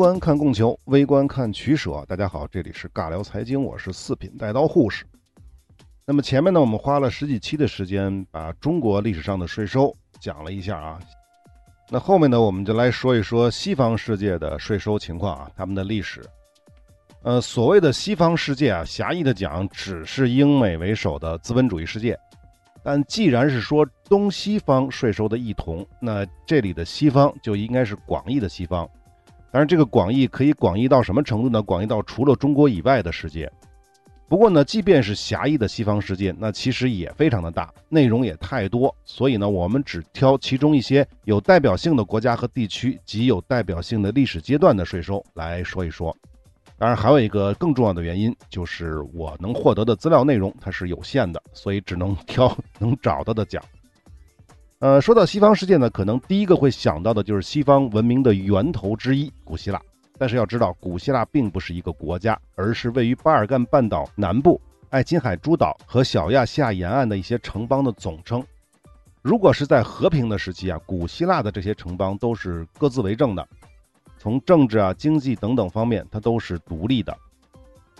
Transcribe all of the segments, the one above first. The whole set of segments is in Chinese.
观看供求，微观看取舍。大家好，这里是尬聊财经，我是四品带刀护士。那么前面呢，我们花了十几期的时间，把中国历史上的税收讲了一下啊。那后面呢，我们就来说一说西方世界的税收情况啊，他们的历史。呃，所谓的西方世界啊，狭义的讲，只是英美为首的资本主义世界。但既然是说东西方税收的异同，那这里的西方就应该是广义的西方。当然，这个广义可以广义到什么程度呢？广义到除了中国以外的世界。不过呢，即便是狭义的西方世界，那其实也非常的大，内容也太多。所以呢，我们只挑其中一些有代表性的国家和地区及有代表性的历史阶段的税收来说一说。当然，还有一个更重要的原因，就是我能获得的资料内容它是有限的，所以只能挑 能找到的讲。呃，说到西方世界呢，可能第一个会想到的就是西方文明的源头之一——古希腊。但是要知道，古希腊并不是一个国家，而是位于巴尔干半岛南部、爱琴海诸岛和小亚细亚沿岸的一些城邦的总称。如果是在和平的时期啊，古希腊的这些城邦都是各自为政的，从政治啊、经济等等方面，它都是独立的，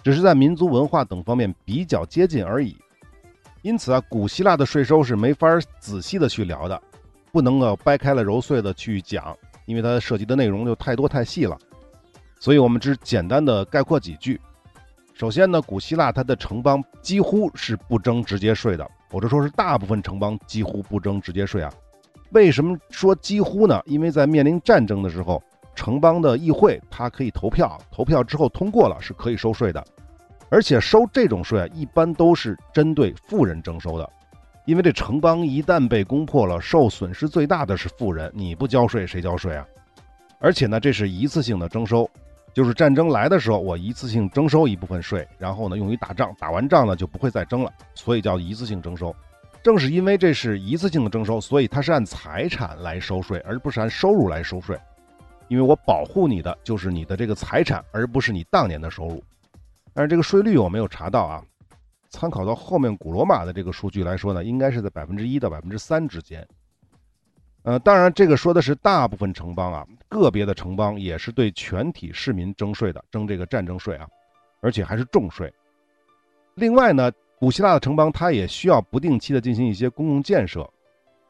只是在民族文化等方面比较接近而已。因此啊，古希腊的税收是没法仔细的去聊的，不能够掰开了揉碎的去讲，因为它涉及的内容就太多太细了。所以我们只简单的概括几句。首先呢，古希腊它的城邦几乎是不征直接税的，或者说是大部分城邦几乎不征直接税啊。为什么说几乎呢？因为在面临战争的时候，城邦的议会它可以投票，投票之后通过了是可以收税的。而且收这种税啊，一般都是针对富人征收的，因为这城邦一旦被攻破了，受损失最大的是富人，你不交税谁交税啊？而且呢，这是一次性的征收，就是战争来的时候，我一次性征收一部分税，然后呢用于打仗，打完仗呢就不会再征了，所以叫一次性征收。正是因为这是一次性的征收，所以它是按财产来收税，而不是按收入来收税，因为我保护你的就是你的这个财产，而不是你当年的收入。但是这个税率我没有查到啊，参考到后面古罗马的这个数据来说呢，应该是在百分之一到百分之三之间。呃，当然这个说的是大部分城邦啊，个别的城邦也是对全体市民征税的，征这个战争税啊，而且还是重税。另外呢，古希腊的城邦它也需要不定期的进行一些公共建设，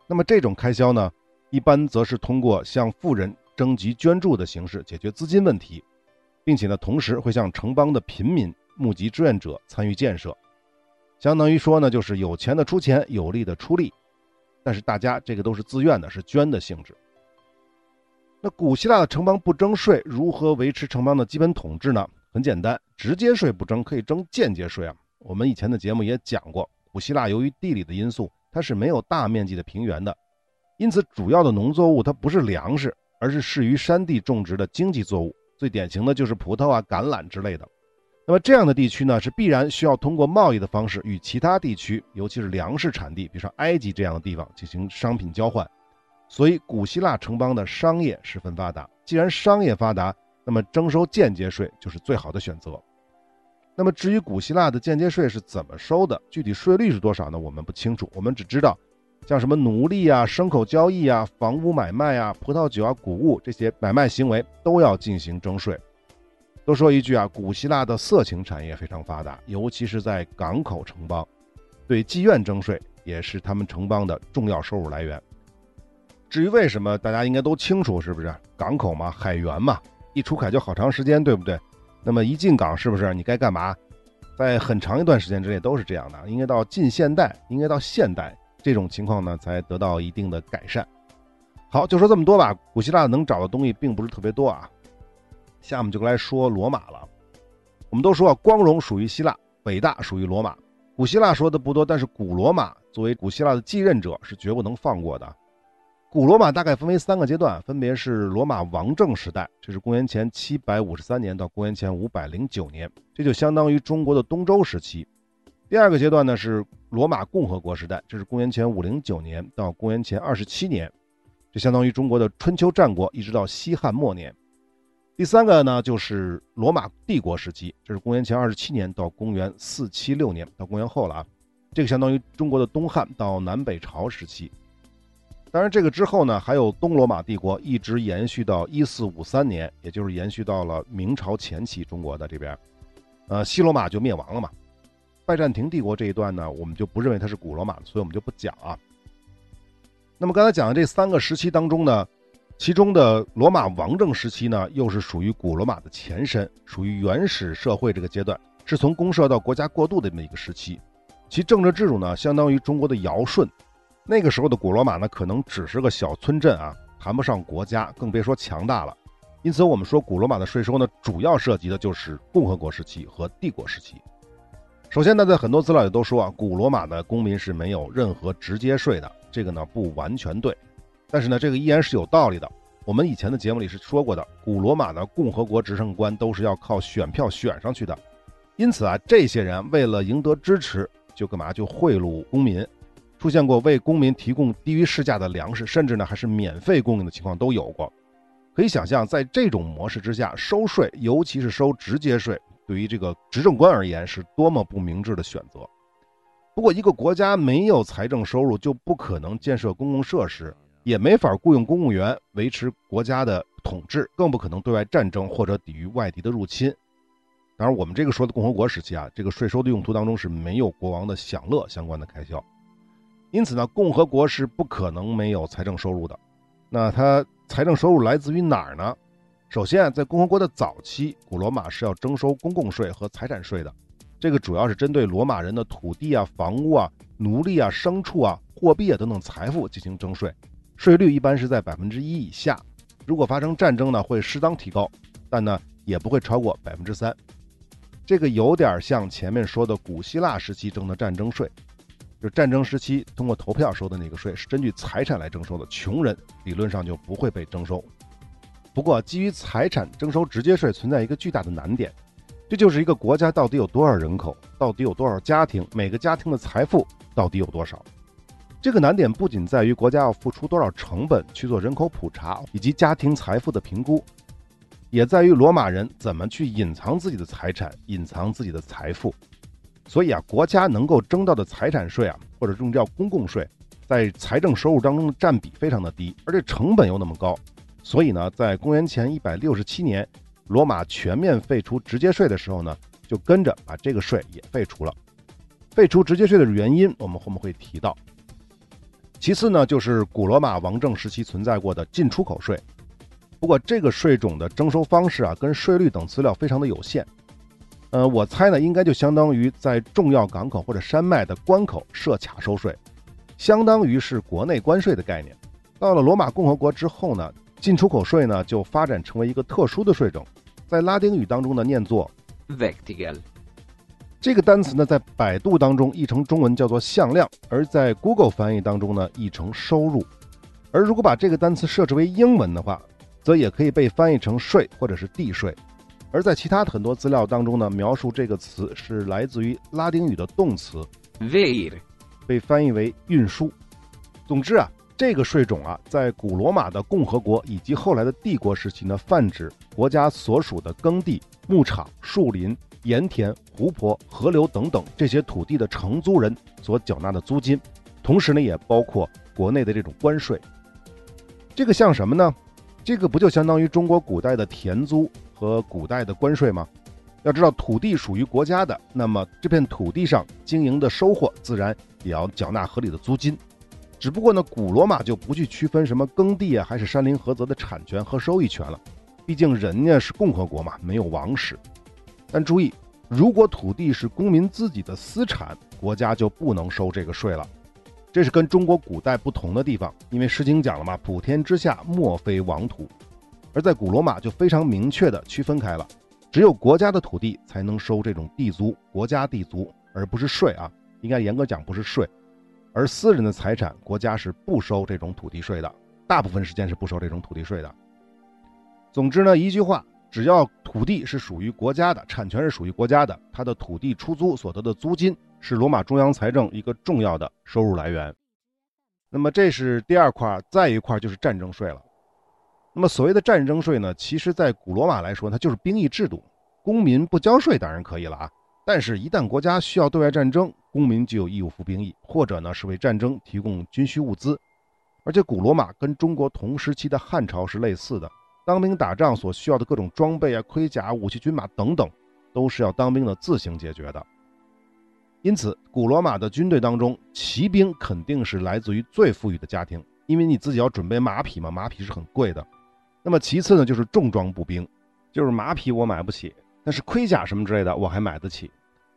那么这种开销呢，一般则是通过向富人征集捐助的形式解决资金问题。并且呢，同时会向城邦的平民募集志愿者参与建设，相当于说呢，就是有钱的出钱，有力的出力，但是大家这个都是自愿的，是捐的性质。那古希腊的城邦不征税，如何维持城邦的基本统治呢？很简单，直接税不征，可以征间接税啊。我们以前的节目也讲过，古希腊由于地理的因素，它是没有大面积的平原的，因此主要的农作物它不是粮食，而是适于山地种植的经济作物。最典型的就是葡萄啊、橄榄之类的。那么这样的地区呢，是必然需要通过贸易的方式与其他地区，尤其是粮食产地，比如说埃及这样的地方进行商品交换。所以古希腊城邦的商业十分发达。既然商业发达，那么征收间接税就是最好的选择。那么至于古希腊的间接税是怎么收的，具体税率是多少呢？我们不清楚。我们只知道。像什么奴隶啊、牲口交易啊、房屋买卖啊、葡萄酒啊、谷物这些买卖行为都要进行征税。多说一句啊，古希腊的色情产业非常发达，尤其是在港口城邦，对妓院征税也是他们城邦的重要收入来源。至于为什么，大家应该都清楚，是不是？港口嘛，海员嘛，一出海就好长时间，对不对？那么一进港，是不是你该干嘛？在很长一段时间之内都是这样的。应该到近现代，应该到现代。这种情况呢，才得到一定的改善。好，就说这么多吧。古希腊能找的东西并不是特别多啊。下面就来说罗马了。我们都说啊，光荣属于希腊，伟大属于罗马。古希腊说的不多，但是古罗马作为古希腊的继任者，是绝不能放过的。古罗马大概分为三个阶段，分别是罗马王政时代，这是公元前七百五十三年到公元前五百零九年，这就相当于中国的东周时期。第二个阶段呢是罗马共和国时代，这是公元前五零九年到公元前二十七年，这相当于中国的春秋战国，一直到西汉末年。第三个呢就是罗马帝国时期，这是公元前二十七年到公元四七六年，到公元后了啊，这个相当于中国的东汉到南北朝时期。当然，这个之后呢，还有东罗马帝国一直延续到一四五三年，也就是延续到了明朝前期，中国的这边，呃，西罗马就灭亡了嘛。拜占庭帝国这一段呢，我们就不认为它是古罗马的，所以我们就不讲啊。那么刚才讲的这三个时期当中呢，其中的罗马王政时期呢，又是属于古罗马的前身，属于原始社会这个阶段，是从公社到国家过渡的这么一个时期。其政治制度呢，相当于中国的尧舜。那个时候的古罗马呢，可能只是个小村镇啊，谈不上国家，更别说强大了。因此，我们说古罗马的税收呢，主要涉及的就是共和国时期和帝国时期。首先呢，在很多资料里都说啊，古罗马的公民是没有任何直接税的，这个呢不完全对。但是呢，这个依然是有道理的。我们以前的节目里是说过的，古罗马的共和国执政官都是要靠选票选上去的。因此啊，这些人为了赢得支持。就干嘛？就贿赂公民，出现过为公民提供低于市价的粮食，甚至呢还是免费供应的情况都有过。可以想象，在这种模式之下，收税，尤其是收直接税，对于这个执政官而言是多么不明智的选择。不过，一个国家没有财政收入，就不可能建设公共设施，也没法雇佣公务员维持国家的统治，更不可能对外战争或者抵御外敌的入侵。当然，我们这个说的共和国时期啊，这个税收的用途当中是没有国王的享乐相关的开销，因此呢，共和国是不可能没有财政收入的。那它财政收入来自于哪儿呢？首先啊，在共和国的早期，古罗马是要征收公共税和财产税的，这个主要是针对罗马人的土地啊、房屋啊、奴隶啊、牲畜啊、货币啊等等财富进行征税，税率一般是在百分之一以下。如果发生战争呢，会适当提高，但呢也不会超过百分之三。这个有点像前面说的古希腊时期征的战争税，就战争时期通过投票收的那个税是根据财产来征收的，穷人理论上就不会被征收。不过，基于财产征收直接税存在一个巨大的难点，这就是一个国家到底有多少人口，到底有多少家庭，每个家庭的财富到底有多少。这个难点不仅在于国家要付出多少成本去做人口普查以及家庭财富的评估。也在于罗马人怎么去隐藏自己的财产，隐藏自己的财富。所以啊，国家能够征到的财产税啊，或者这种叫公共税，在财政收入当中的占比非常的低，而且成本又那么高。所以呢，在公元前一百六十七年，罗马全面废除直接税的时候呢，就跟着把这个税也废除了。废除直接税的原因，我们后面会提到。其次呢，就是古罗马王政时期存在过的进出口税。不过这个税种的征收方式啊，跟税率等资料非常的有限。呃，我猜呢，应该就相当于在重要港口或者山脉的关口设卡收税，相当于是国内关税的概念。到了罗马共和国之后呢，进出口税呢就发展成为一个特殊的税种，在拉丁语当中呢念作 “vectigal”。这个单词呢在百度当中译成中文叫做向量，而在 Google 翻译当中呢译成收入。而如果把这个单词设置为英文的话，则也可以被翻译成税或者是地税，而在其他的很多资料当中呢，描述这个词是来自于拉丁语的动词 “vir”，被翻译为运输。总之啊，这个税种啊，在古罗马的共和国以及后来的帝国时期呢，泛指国家所属的耕地、牧场、树林、盐田、湖泊、河流等等这些土地的承租人所缴纳的租金，同时呢，也包括国内的这种关税。这个像什么呢？这个不就相当于中国古代的田租和古代的关税吗？要知道，土地属于国家的，那么这片土地上经营的收获自然也要缴纳合理的租金。只不过呢，古罗马就不去区分什么耕地啊，还是山林菏泽的产权和收益权了。毕竟人家是共和国嘛，没有王室。但注意，如果土地是公民自己的私产，国家就不能收这个税了。这是跟中国古代不同的地方，因为《诗经》讲了嘛，“普天之下，莫非王土”，而在古罗马就非常明确的区分开了，只有国家的土地才能收这种地租，国家地租，而不是税啊，应该严格讲不是税，而私人的财产，国家是不收这种土地税的，大部分时间是不收这种土地税的。总之呢，一句话，只要土地是属于国家的，产权是属于国家的，它的土地出租所得的租金。是罗马中央财政一个重要的收入来源。那么这是第二块，再一块就是战争税了。那么所谓的战争税呢，其实在古罗马来说，它就是兵役制度。公民不交税当然可以了啊，但是，一旦国家需要对外战争，公民就有义务服兵役，或者呢是为战争提供军需物资。而且古罗马跟中国同时期的汉朝是类似的，当兵打仗所需要的各种装备啊、盔甲、武器、军马等等，都是要当兵的自行解决的。因此，古罗马的军队当中，骑兵肯定是来自于最富裕的家庭，因为你自己要准备马匹嘛，马匹是很贵的。那么其次呢，就是重装步兵，就是马匹我买不起，但是盔甲什么之类的我还买得起。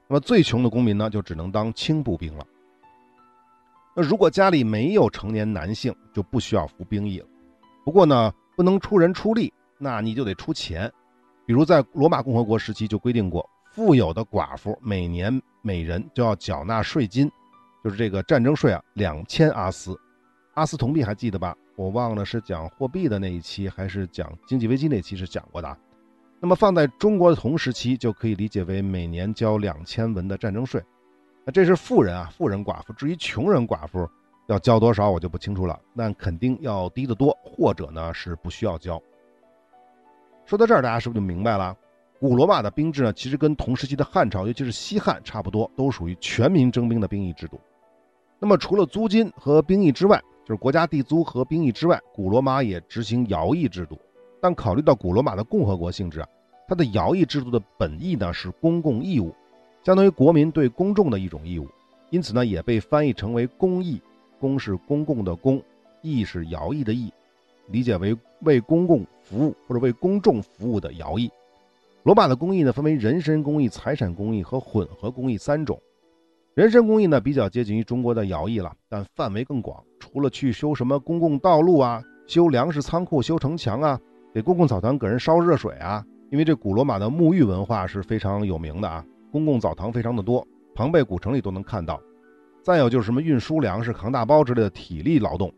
那么最穷的公民呢，就只能当轻步兵了。那如果家里没有成年男性，就不需要服兵役了。不过呢，不能出人出力，那你就得出钱。比如在罗马共和国时期就规定过。富有的寡妇每年每人就要缴纳税金，就是这个战争税啊，两千阿斯，阿斯铜币还记得吧？我忘了是讲货币的那一期还是讲经济危机那期是讲过的。那么放在中国的同时期，就可以理解为每年交两千文的战争税。那这是富人啊，富人寡妇。至于穷人寡妇要交多少，我就不清楚了。那肯定要低得多，或者呢是不需要交。说到这儿，大家是不是就明白了？古罗马的兵制呢，其实跟同时期的汉朝，尤其是西汉差不多，都属于全民征兵的兵役制度。那么除了租金和兵役之外，就是国家地租和兵役之外，古罗马也执行徭役制度。但考虑到古罗马的共和国性质啊，它的徭役制度的本意呢是公共义务，相当于国民对公众的一种义务，因此呢也被翻译成为公义。公是公共的公，义是徭役的役，理解为为公共服务或者为公众服务的徭役。罗马的公役呢，分为人身公役、财产公役和混合公役三种。人身公役呢，比较接近于中国的徭役了，但范围更广。除了去修什么公共道路啊、修粮食仓库、修城墙啊、给公共澡堂给人烧热水啊，因为这古罗马的沐浴文化是非常有名的啊，公共澡堂非常的多，庞贝古城里都能看到。再有就是什么运输粮食、扛大包之类的体力劳动。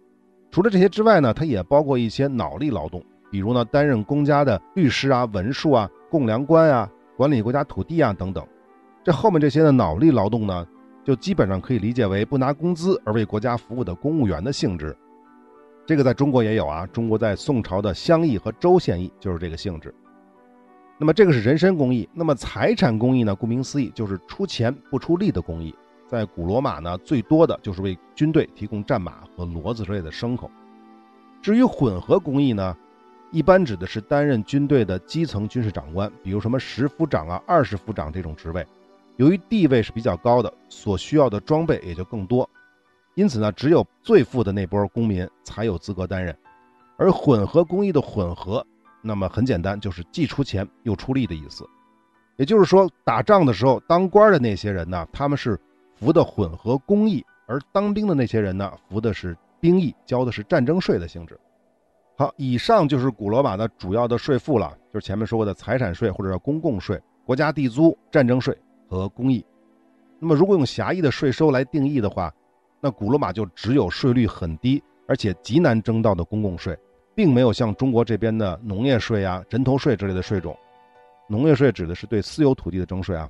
除了这些之外呢，它也包括一些脑力劳动，比如呢，担任公家的律师啊、文书啊。供粮官啊，管理国家土地啊等等，这后面这些的脑力劳动呢，就基本上可以理解为不拿工资而为国家服务的公务员的性质。这个在中国也有啊，中国在宋朝的乡邑和州县役就是这个性质。那么这个是人身公益，那么财产公益呢？顾名思义就是出钱不出力的公益。在古罗马呢，最多的就是为军队提供战马和骡子之类的牲口。至于混合公益呢？一般指的是担任军队的基层军事长官，比如什么十夫长啊、二十夫长这种职位。由于地位是比较高的，所需要的装备也就更多，因此呢，只有最富的那波公民才有资格担任。而混合公益的混合，那么很简单，就是既出钱又出力的意思。也就是说，打仗的时候当官的那些人呢，他们是服的混合公益；而当兵的那些人呢，服的是兵役，交的是战争税的性质。好，以上就是古罗马的主要的税赋了，就是前面说过的财产税或者叫公共税、国家地租、战争税和公益。那么，如果用狭义的税收来定义的话，那古罗马就只有税率很低而且极难征到的公共税，并没有像中国这边的农业税啊、人头税之类的税种。农业税指的是对私有土地的征税啊。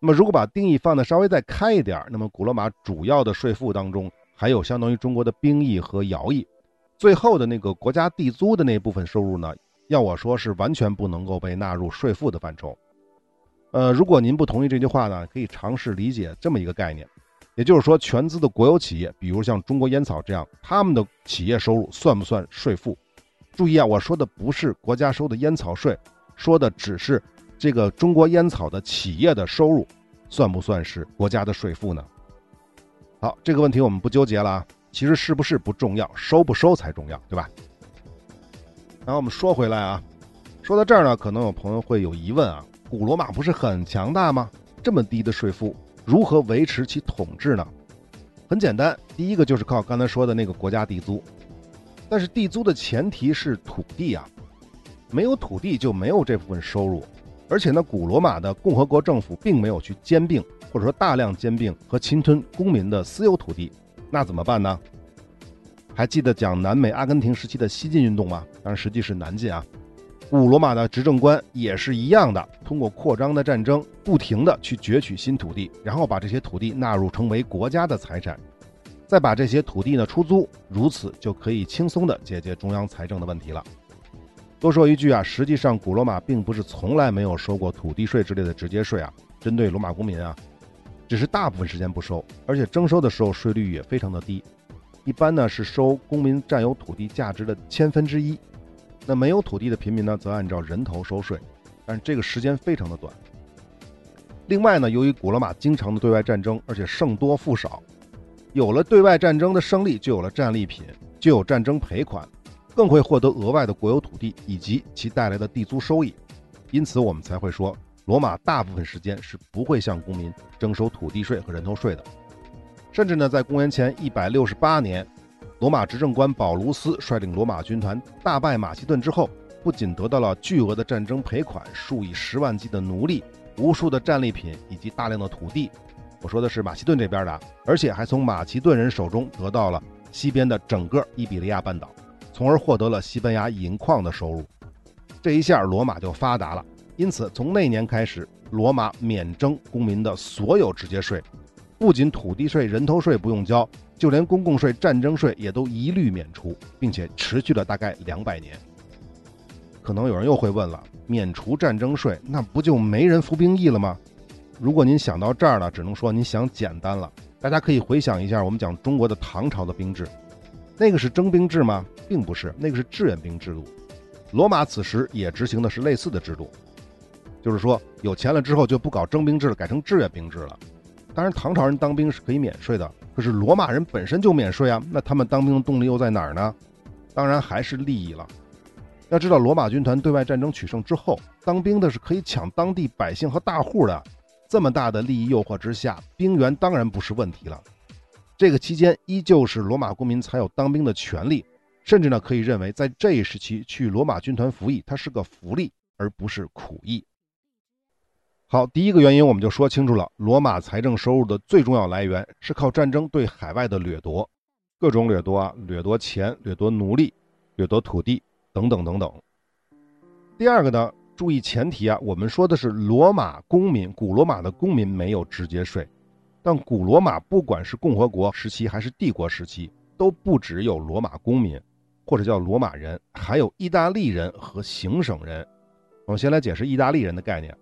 那么，如果把定义放的稍微再开一点，那么古罗马主要的税赋当中还有相当于中国的兵役和徭役。最后的那个国家地租的那部分收入呢，要我说是完全不能够被纳入税赋的范畴。呃，如果您不同意这句话呢，可以尝试理解这么一个概念，也就是说，全资的国有企业，比如像中国烟草这样，他们的企业收入算不算税负？注意啊，我说的不是国家收的烟草税，说的只是这个中国烟草的企业的收入，算不算是国家的税负呢？好，这个问题我们不纠结了啊。其实是不是不重要，收不收才重要，对吧？然后我们说回来啊，说到这儿呢，可能有朋友会有疑问啊：古罗马不是很强大吗？这么低的税负，如何维持其统治呢？很简单，第一个就是靠刚才说的那个国家地租，但是地租的前提是土地啊，没有土地就没有这部分收入，而且呢，古罗马的共和国政府并没有去兼并或者说大量兼并和侵吞公民的私有土地。那怎么办呢？还记得讲南美阿根廷时期的西进运动吗？当然，实际是南进啊。古罗马的执政官也是一样的，通过扩张的战争，不停的去攫取新土地，然后把这些土地纳入成为国家的财产，再把这些土地呢出租，如此就可以轻松的解决中央财政的问题了。多说一句啊，实际上古罗马并不是从来没有收过土地税之类的直接税啊，针对罗马公民啊。只是大部分时间不收，而且征收的时候税率也非常的低。一般呢是收公民占有土地价值的千分之一。那没有土地的平民呢，则按照人头收税，但是这个时间非常的短。另外呢，由于古罗马经常的对外战争，而且胜多负少，有了对外战争的胜利，就有了战利品，就有战争赔款，更会获得额外的国有土地以及其带来的地租收益。因此，我们才会说，罗马大部分时间是不会向公民征收土地税和人头税的。甚至呢，在公元前一百六十八年，罗马执政官保卢斯率领罗马军团大败马其顿之后，不仅得到了巨额的战争赔款、数以十万计的奴隶。无数的战利品以及大量的土地，我说的是马其顿这边的，而且还从马其顿人手中得到了西边的整个伊比利亚半岛，从而获得了西班牙银矿的收入。这一下罗马就发达了。因此，从那年开始，罗马免征公民的所有直接税，不仅土地税、人头税不用交，就连公共税、战争税也都一律免除，并且持续了大概两百年。可能有人又会问了。免除战争税，那不就没人服兵役了吗？如果您想到这儿了，只能说您想简单了。大家可以回想一下，我们讲中国的唐朝的兵制，那个是征兵制吗？并不是，那个是志愿兵制度。罗马此时也执行的是类似的制度，就是说有钱了之后就不搞征兵制了，改成志愿兵制了。当然，唐朝人当兵是可以免税的，可是罗马人本身就免税啊，那他们当兵的动力又在哪儿呢？当然还是利益了。要知道，罗马军团对外战争取胜之后，当兵的是可以抢当地百姓和大户的。这么大的利益诱惑之下，兵员当然不是问题了。这个期间，依旧是罗马公民才有当兵的权利，甚至呢，可以认为在这一时期去罗马军团服役，它是个福利，而不是苦役。好，第一个原因我们就说清楚了：罗马财政收入的最重要来源是靠战争对海外的掠夺，各种掠夺啊，掠夺钱、掠夺奴隶、掠夺土地。等等等等。第二个呢，注意前提啊，我们说的是罗马公民，古罗马的公民没有直接税，但古罗马不管是共和国时期还是帝国时期，都不只有罗马公民，或者叫罗马人，还有意大利人和行省人。我们先来解释意大利人的概念。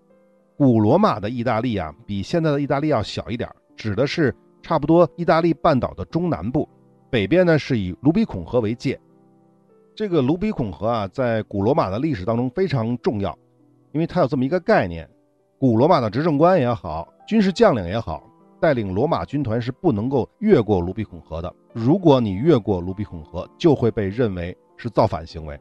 古罗马的意大利啊，比现在的意大利要小一点，指的是差不多意大利半岛的中南部，北边呢是以卢比孔河为界。这个卢比孔河啊，在古罗马的历史当中非常重要，因为它有这么一个概念：古罗马的执政官也好，军事将领也好，带领罗马军团是不能够越过卢比孔河的。如果你越过卢比孔河，就会被认为是造反行为。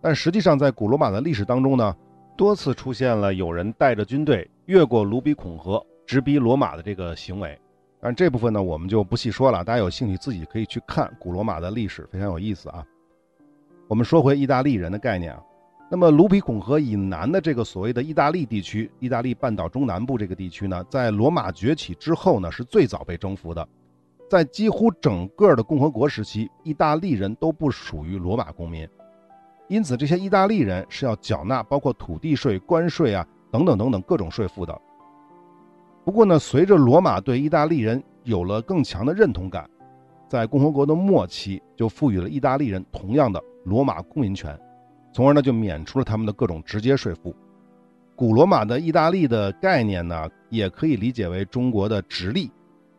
但实际上，在古罗马的历史当中呢，多次出现了有人带着军队越过卢比孔河，直逼罗马的这个行为。但这部分呢，我们就不细说了，大家有兴趣自己可以去看古罗马的历史，非常有意思啊。我们说回意大利人的概念啊，那么卢比孔河以南的这个所谓的意大利地区，意大利半岛中南部这个地区呢，在罗马崛起之后呢，是最早被征服的。在几乎整个的共和国时期，意大利人都不属于罗马公民，因此这些意大利人是要缴纳包括土地税、关税啊等等等等各种税负的。不过呢，随着罗马对意大利人有了更强的认同感，在共和国的末期就赋予了意大利人同样的。罗马公民权，从而呢就免除了他们的各种直接税负。古罗马的意大利的概念呢，也可以理解为中国的直隶，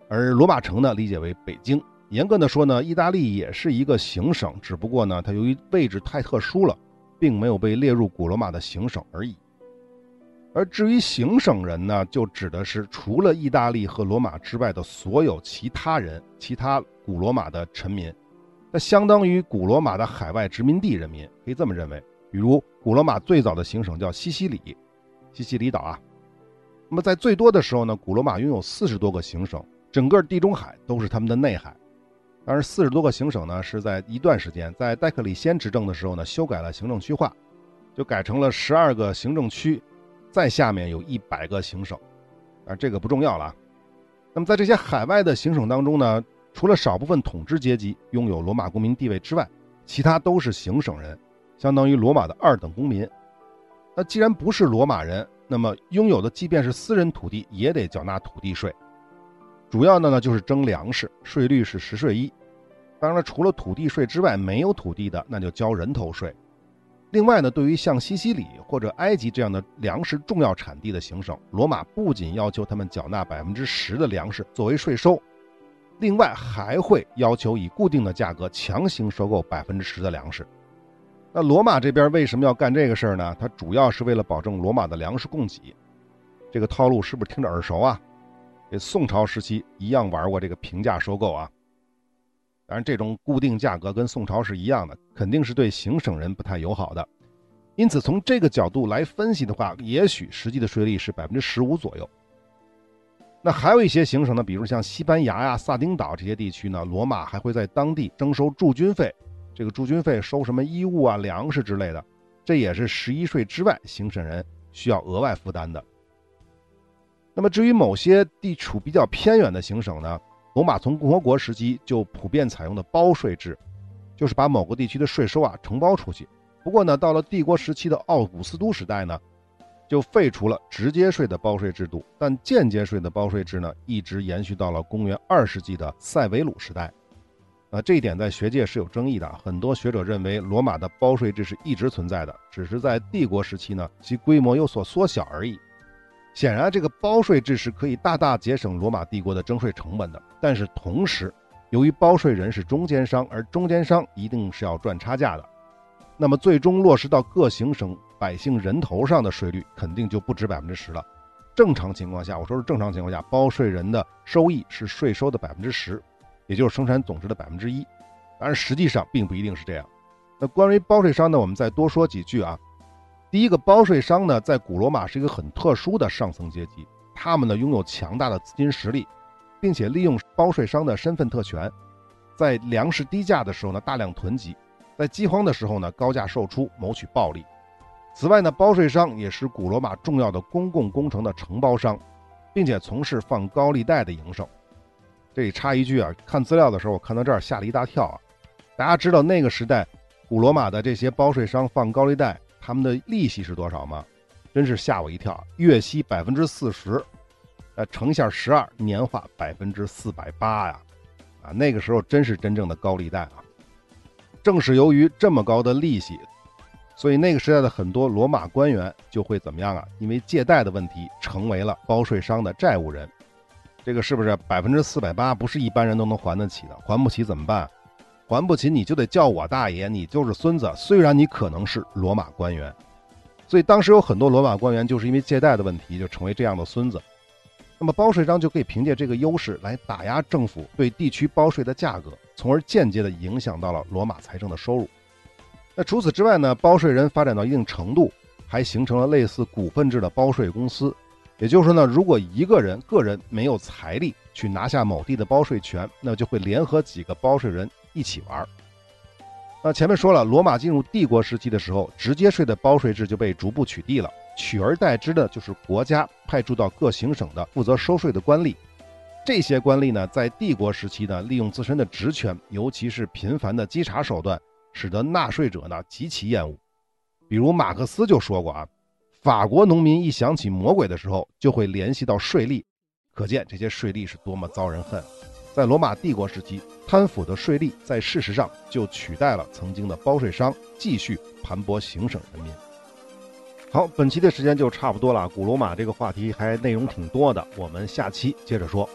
而罗马城呢理解为北京。严格的说呢，意大利也是一个行省，只不过呢它由于位置太特殊了，并没有被列入古罗马的行省而已。而至于行省人呢，就指的是除了意大利和罗马之外的所有其他人，其他古罗马的臣民。那相当于古罗马的海外殖民地人民，可以这么认为。比如，古罗马最早的行省叫西西里，西西里岛啊。那么在最多的时候呢，古罗马拥有四十多个行省，整个地中海都是他们的内海。但是四十多个行省呢，是在一段时间，在戴克里先执政的时候呢，修改了行政区划，就改成了十二个行政区，在下面有一百个行省。啊，这个不重要了。那么在这些海外的行省当中呢？除了少部分统治阶级拥有罗马公民地位之外，其他都是行省人，相当于罗马的二等公民。那既然不是罗马人，那么拥有的即便是私人土地也得缴纳土地税。主要的呢就是征粮食，税率是十税一。当然了，除了土地税之外，没有土地的那就交人头税。另外呢，对于像西西里或者埃及这样的粮食重要产地的行省，罗马不仅要求他们缴纳百分之十的粮食作为税收。另外还会要求以固定的价格强行收购百分之十的粮食。那罗马这边为什么要干这个事儿呢？它主要是为了保证罗马的粮食供给。这个套路是不是听着耳熟啊？这宋朝时期一样玩过这个平价收购啊。当然，这种固定价格跟宋朝是一样的，肯定是对行省人不太友好的。因此，从这个角度来分析的话，也许实际的税率是百分之十五左右。那还有一些行省呢，比如像西班牙呀、萨丁岛这些地区呢，罗马还会在当地征收驻军费。这个驻军费收什么衣物啊、粮食之类的，这也是十一税之外行省人需要额外负担的。那么至于某些地处比较偏远的行省呢，罗马从共和国时期就普遍采用的包税制，就是把某个地区的税收啊承包出去。不过呢，到了帝国时期的奥古斯都时代呢。就废除了直接税的包税制度，但间接税的包税制呢，一直延续到了公元二世纪的塞维鲁时代。啊，这一点在学界是有争议的，很多学者认为罗马的包税制是一直存在的，只是在帝国时期呢，其规模有所缩小而已。显然，这个包税制是可以大大节省罗马帝国的征税成本的，但是同时，由于包税人是中间商，而中间商一定是要赚差价的，那么最终落实到各行省。百姓人头上的税率肯定就不止百分之十了。正常情况下，我说是正常情况下，包税人的收益是税收的百分之十，也就是生产总值的百分之一。当然，实际上并不一定是这样。那关于包税商呢，我们再多说几句啊。第一个，包税商呢，在古罗马是一个很特殊的上层阶级，他们呢拥有强大的资金实力，并且利用包税商的身份特权，在粮食低价的时候呢大量囤积，在饥荒的时候呢高价售出，谋取暴利。此外呢，包税商也是古罗马重要的公共工程的承包商，并且从事放高利贷的营生。这里插一句啊，看资料的时候我看到这儿吓了一大跳啊！大家知道那个时代古罗马的这些包税商放高利贷，他们的利息是多少吗？真是吓我一跳，月息百分之四十，呃，乘下十二，年化百分之四百八呀！啊，那个时候真是真正的高利贷啊！正是由于这么高的利息。所以那个时代的很多罗马官员就会怎么样啊？因为借贷的问题，成为了包税商的债务人。这个是不是百分之四百八？不是一般人都能还得起的。还不起怎么办？还不起你就得叫我大爷，你就是孙子。虽然你可能是罗马官员，所以当时有很多罗马官员就是因为借贷的问题，就成为这样的孙子。那么包税商就可以凭借这个优势来打压政府对地区包税的价格，从而间接的影响到了罗马财政的收入。那除此之外呢？包税人发展到一定程度，还形成了类似股份制的包税公司。也就是说呢，如果一个人个人没有财力去拿下某地的包税权，那就会联合几个包税人一起玩。那前面说了，罗马进入帝国时期的时候，直接税的包税制就被逐步取缔了，取而代之的就是国家派驻到各行省的负责收税的官吏。这些官吏呢，在帝国时期呢，利用自身的职权，尤其是频繁的稽查手段。使得纳税者呢极其厌恶，比如马克思就说过啊，法国农民一想起魔鬼的时候，就会联系到税吏，可见这些税吏是多么遭人恨。在罗马帝国时期，贪腐的税吏在事实上就取代了曾经的包税商，继续盘剥行省人民。好，本期的时间就差不多了，古罗马这个话题还内容挺多的，我们下期接着说。